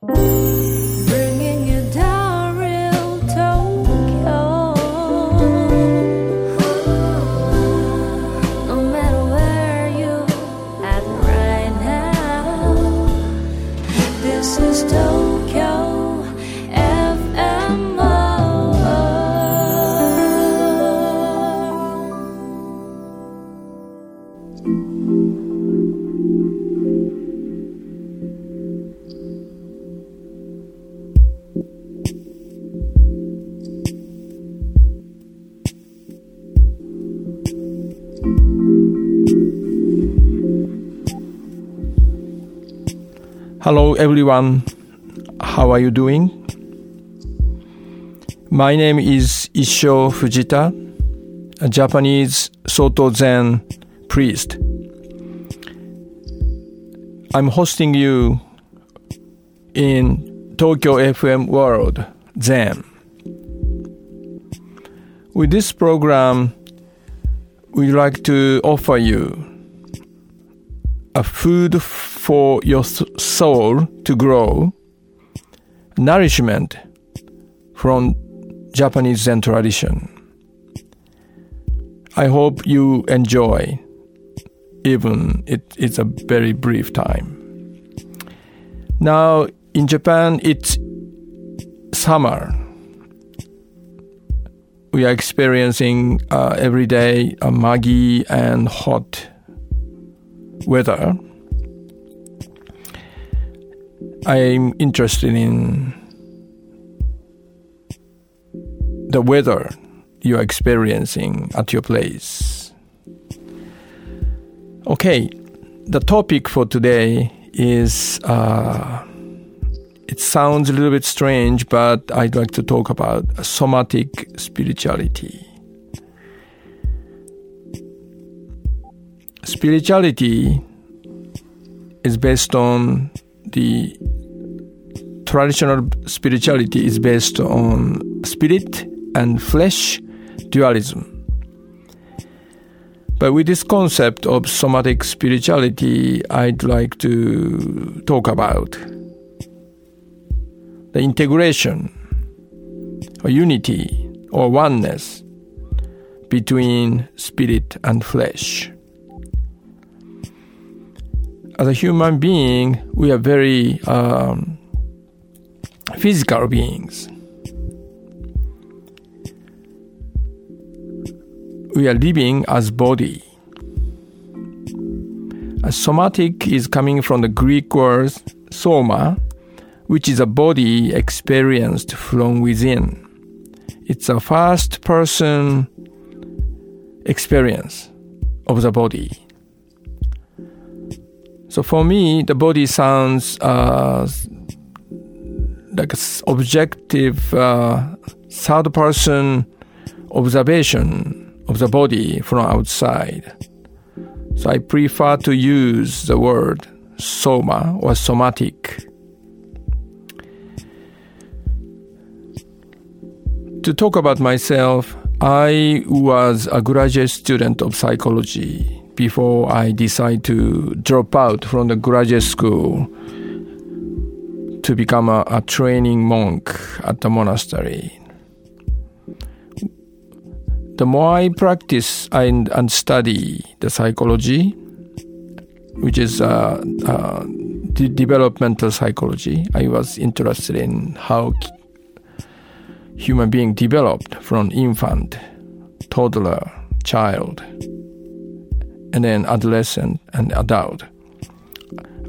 Bringing Hello, everyone. How are you doing? My name is Issho Fujita, a Japanese Soto Zen priest. I'm hosting you in Tokyo FM World Zen. With this program, we'd like to offer you a food for your soul to grow, nourishment from Japanese Zen tradition. I hope you enjoy, even it, it's a very brief time. Now, in Japan, it's summer. We are experiencing uh, every day a muggy and hot weather. I'm interested in the weather you are experiencing at your place. Okay, the topic for today is uh, it sounds a little bit strange, but I'd like to talk about somatic spirituality. Spirituality is based on the traditional spirituality is based on spirit and flesh dualism. But with this concept of somatic spirituality, I'd like to talk about the integration or unity or oneness between spirit and flesh. As a human being, we are very um, physical beings. We are living as body. A somatic is coming from the Greek word soma, which is a body experienced from within. It's a first person experience of the body. So for me, the body sounds uh, like objective uh, third person observation of the body from outside. So I prefer to use the word soma or somatic. To talk about myself, I was a graduate student of psychology before I decided to drop out from the graduate school to become a, a training monk at the monastery. The more I practice and, and study the psychology, which is uh, uh, de- developmental psychology, I was interested in how human being developed from infant, toddler, child, and then adolescent and adult.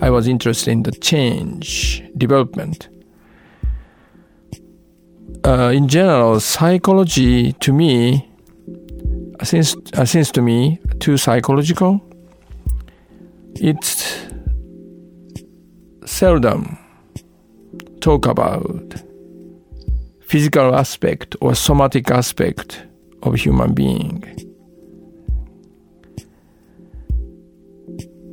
I was interested in the change, development. Uh, in general, psychology to me seems, uh, seems to me too psychological. It's seldom talk about physical aspect or somatic aspect of human being.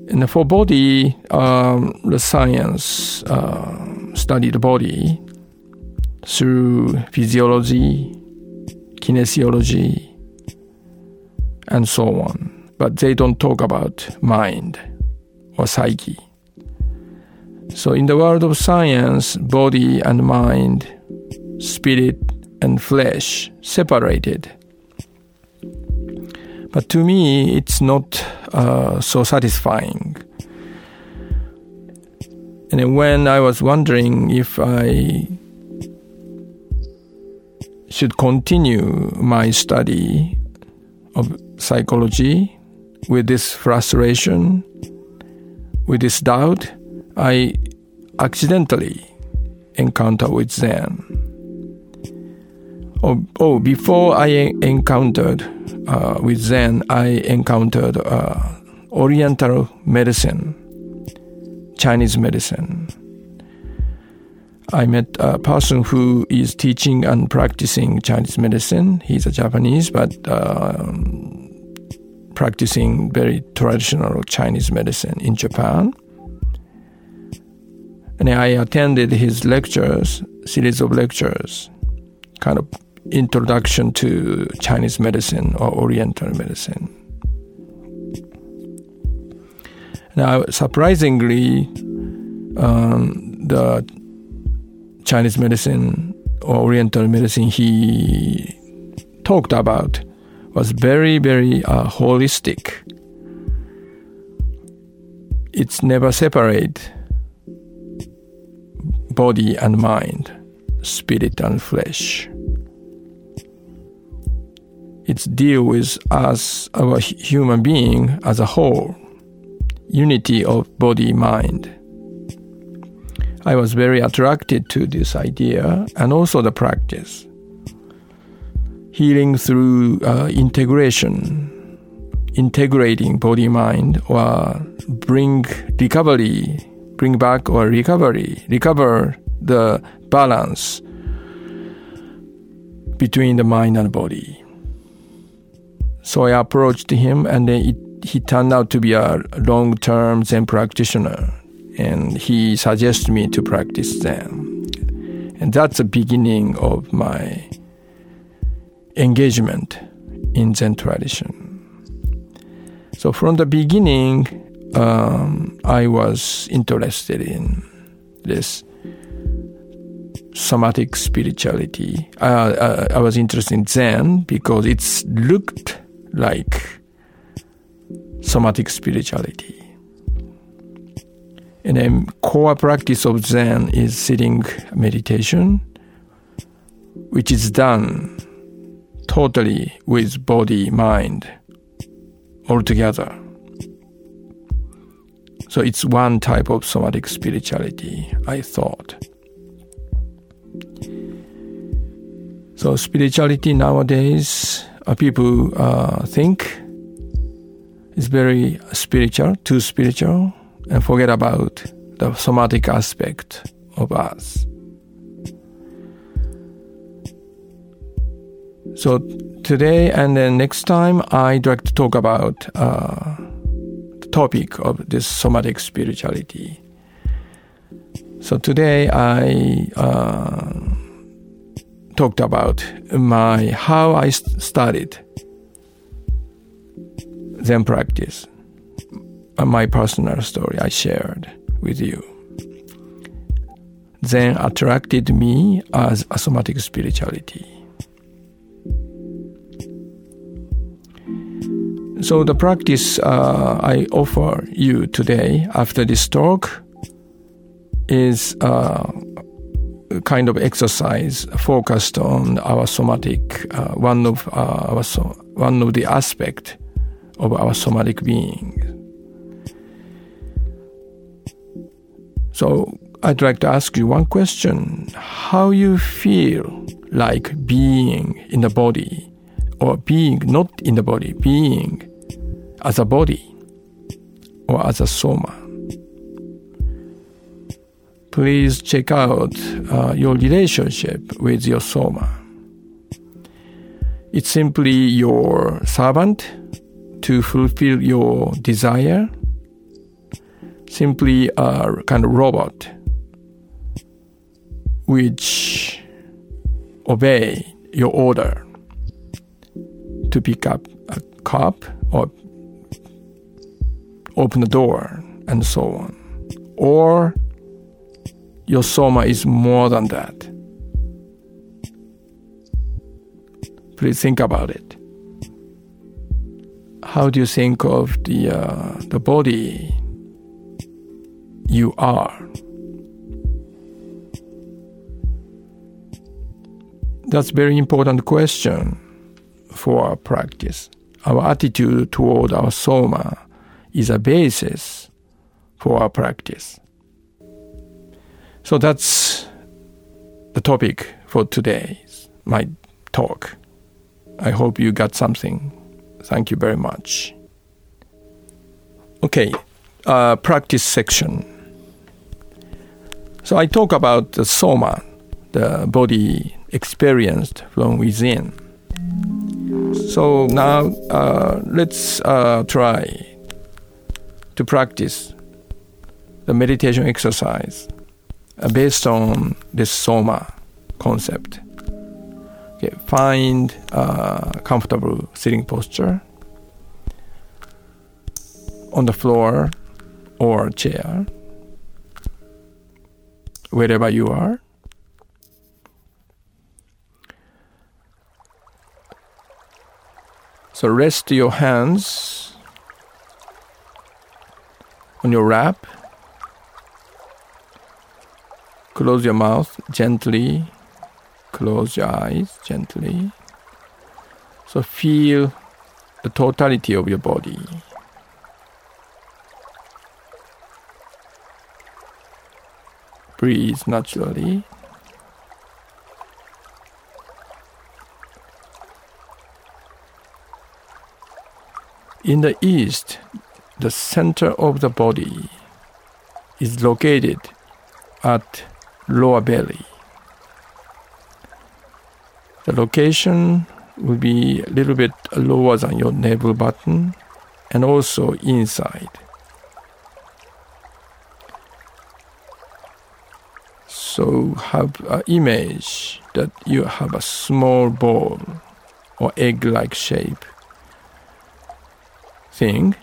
And for body, um, the science uh, study the body through physiology, kinesiology, and so on. But they don't talk about mind or psyche. So, in the world of science, body and mind, spirit and flesh separated. But to me, it's not uh, so satisfying. And when I was wondering if I should continue my study of psychology with this frustration, with this doubt, I accidentally encounter with Zen. Oh, oh before I encountered uh, with Zen, I encountered uh, Oriental medicine, Chinese medicine. I met a person who is teaching and practicing Chinese medicine. He's a Japanese, but um, practicing very traditional Chinese medicine in Japan. And I attended his lectures, series of lectures, kind of introduction to Chinese medicine or Oriental medicine. Now, surprisingly, um, the Chinese medicine or Oriental medicine he talked about was very, very uh, holistic. It's never separate body and mind, spirit and flesh. It's deal with us, our human being as a whole, unity of body mind. I was very attracted to this idea and also the practice. Healing through uh, integration, integrating body mind or bring recovery, bring back or recovery, recover the balance between the mind and body. So I approached him, and it, he turned out to be a long term Zen practitioner and he suggested me to practice Zen. And that's the beginning of my engagement in Zen tradition. So from the beginning, um, I was interested in this somatic spirituality. Uh, uh, I was interested in Zen because it looked like somatic spirituality. And then core practice of Zen is sitting meditation, which is done totally with body, mind, all together. So it's one type of somatic spirituality, I thought. So spirituality nowadays, people uh, think is very spiritual, too spiritual and forget about the somatic aspect of us. So today and then next time, I'd like to talk about uh, the topic of this somatic spirituality. So today I uh, talked about my how I started Zen practice my personal story I shared with you. Zen attracted me as a somatic spirituality. So the practice uh, I offer you today after this talk is uh, kind of exercise focused on our somatic uh, one of uh, our one of the aspect of our somatic being. So I'd like to ask you one question. How you feel like being in the body or being not in the body, being as a body or as a soma. Please check out uh, your relationship with your soma. It's simply your servant to fulfill your desire simply a kind of robot which obey your order to pick up a cup or open the door and so on or your soma is more than that. Please think about it. How do you think of the uh, the body you are? That's very important question for our practice. Our attitude toward our soma is a basis for our practice. So that's the topic for today's my talk. I hope you got something. Thank you very much. Okay, uh, practice section. So I talk about the soma, the body experienced from within. So now uh, let's uh, try to practice the meditation exercise Uh, based on this soma concept. Okay, find a comfortable sitting posture on the floor or chair, wherever you are. So rest your hands on your lap. Close your mouth gently. Close your eyes gently. So feel the totality of your body. Breathe naturally. In the east, the center of the body is located at lower belly. The location will be a little bit lower than your navel button and also inside. So have an image that you have a small ball or egg-like shape thing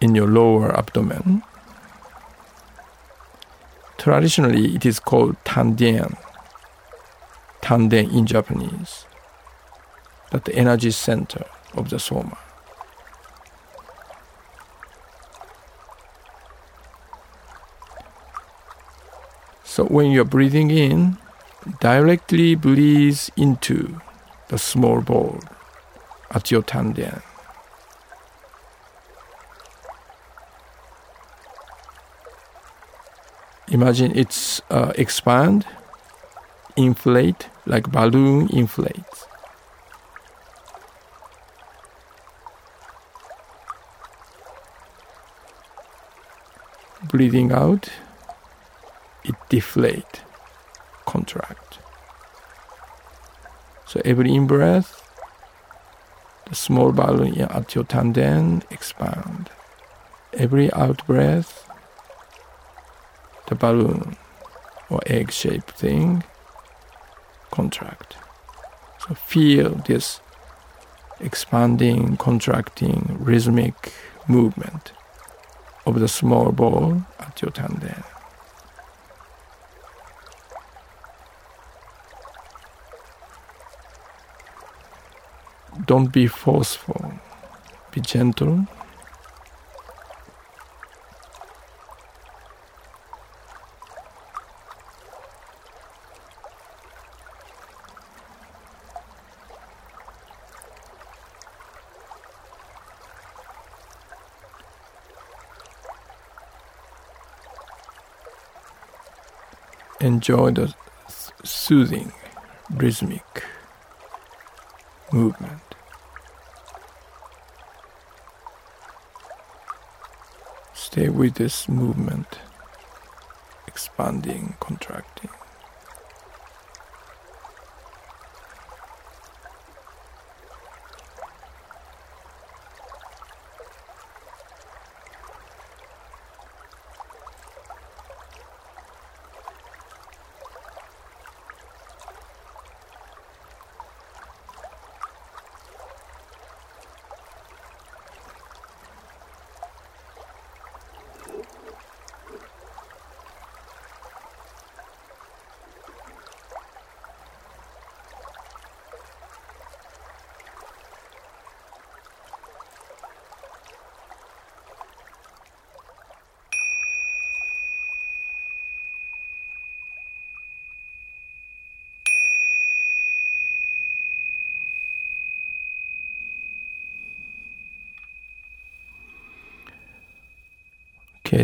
in your lower abdomen. Traditionally, it is called tanden. Tanden in Japanese. That the energy center of the soma. So when you're breathing in, directly breathe into the small ball at your tanden. Imagine it's uh, expand, inflate like balloon inflates. Breathing out, it deflate, contract. So every in breath, the small balloon at your tanden expand. Every out breath, the balloon or egg shaped thing contract. So feel this expanding, contracting, rhythmic movement of the small ball at your tanden. Don't be forceful. Be gentle. Enjoy the soothing, rhythmic movement. Stay with this movement, expanding, contracting.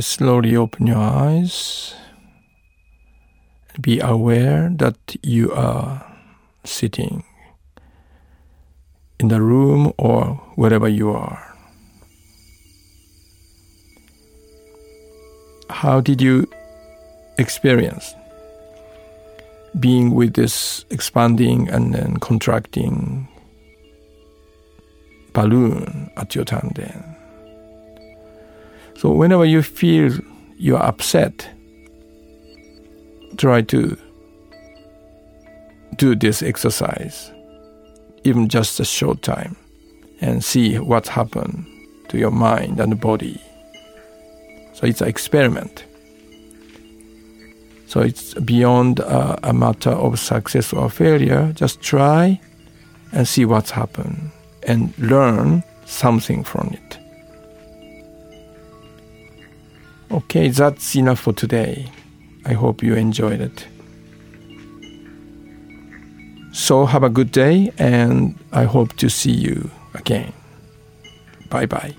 Slowly open your eyes. Be aware that you are sitting in the room or wherever you are. How did you experience being with this expanding and then contracting balloon at your tanden? So whenever you feel you're upset, try to do this exercise, even just a short time, and see what happened to your mind and body. So it's an experiment. So it's beyond a matter of success or failure. Just try and see what's happened and learn something from it. Okay, that's enough for today. I hope you enjoyed it. So have a good day and I hope to see you again. Bye bye.